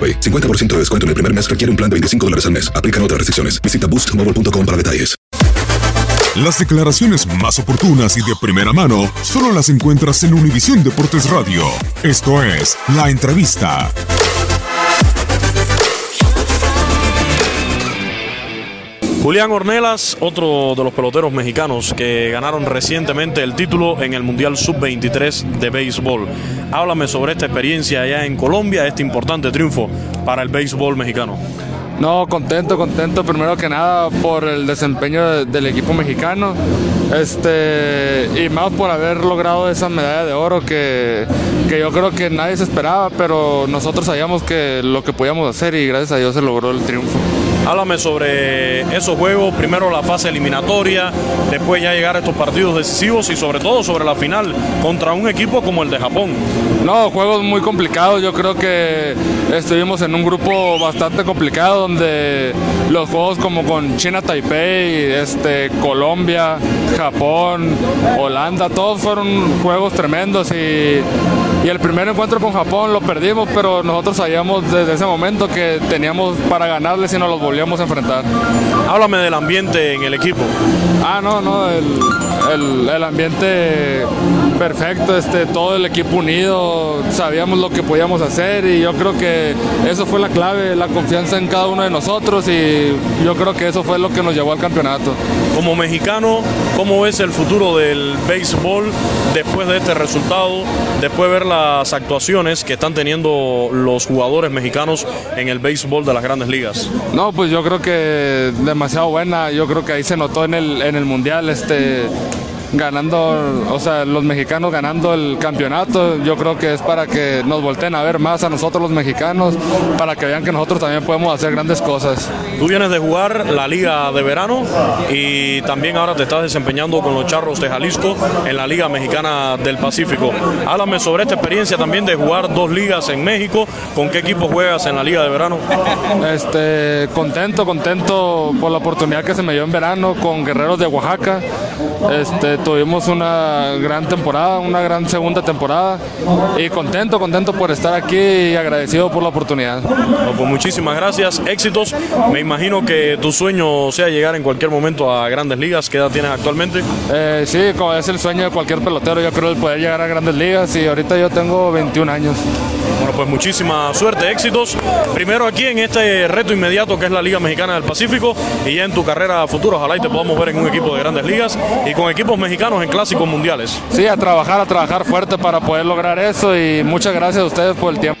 AroPay. 50% de descuento en el primer mes requiere un plan de 25 dólares al mes. Aplican otras restricciones. Visita boostmobile.com para detalles. Las declaraciones más oportunas y de primera mano solo las encuentras en Univisión Deportes Radio. Esto es La Entrevista. Julián Ornelas, otro de los peloteros mexicanos que ganaron recientemente el título en el Mundial Sub-23 de béisbol. Háblame sobre esta experiencia allá en Colombia, este importante triunfo para el béisbol mexicano. No, contento, contento primero que nada por el desempeño de- del equipo mexicano este, y más por haber logrado esa medalla de oro que, que yo creo que nadie se esperaba, pero nosotros sabíamos que lo que podíamos hacer y gracias a Dios se logró el triunfo. Háblame sobre esos juegos, primero la fase eliminatoria, después ya llegar a estos partidos decisivos y sobre todo sobre la final contra un equipo como el de Japón. No, juegos muy complicados. Yo creo que estuvimos en un grupo bastante complicado donde los juegos como con China Taipei, este, Colombia, Japón, Holanda, todos fueron juegos tremendos y, y el primer encuentro con Japón lo perdimos, pero nosotros sabíamos desde ese momento que teníamos para ganarles si nos los volvíamos a enfrentar. Háblame del ambiente en el equipo. Ah, no, no, el, el- el ambiente perfecto, este, todo el equipo unido, sabíamos lo que podíamos hacer y yo creo que eso fue la clave, la confianza en cada uno de nosotros y yo creo que eso fue lo que nos llevó al campeonato. Como mexicano, ¿cómo ves el futuro del béisbol después de este resultado? Después de ver las actuaciones que están teniendo los jugadores mexicanos en el béisbol de las grandes ligas. No, pues yo creo que demasiado buena, yo creo que ahí se notó en el, en el mundial, este ganando, o sea, los mexicanos ganando el campeonato, yo creo que es para que nos volteen a ver más a nosotros los mexicanos, para que vean que nosotros también podemos hacer grandes cosas. Tú vienes de jugar la liga de verano y también ahora te estás desempeñando con los Charros de Jalisco en la Liga Mexicana del Pacífico. Háblame sobre esta experiencia también de jugar dos ligas en México. ¿Con qué equipo juegas en la liga de verano? Este, contento, contento por la oportunidad que se me dio en verano con Guerreros de Oaxaca. Este, tuvimos una gran temporada, una gran segunda temporada y contento, contento por estar aquí y agradecido por la oportunidad. No, pues muchísimas gracias, éxitos. Me imagino que tu sueño sea llegar en cualquier momento a grandes ligas. ¿Qué edad tienes actualmente? Eh, sí, como es el sueño de cualquier pelotero, yo creo el poder llegar a grandes ligas y ahorita yo tengo 21 años. Pues muchísima suerte, éxitos. Primero aquí en este reto inmediato que es la Liga Mexicana del Pacífico y ya en tu carrera futura, ojalá y te podamos ver en un equipo de grandes ligas y con equipos mexicanos en clásicos mundiales. Sí, a trabajar, a trabajar fuerte para poder lograr eso y muchas gracias a ustedes por el tiempo.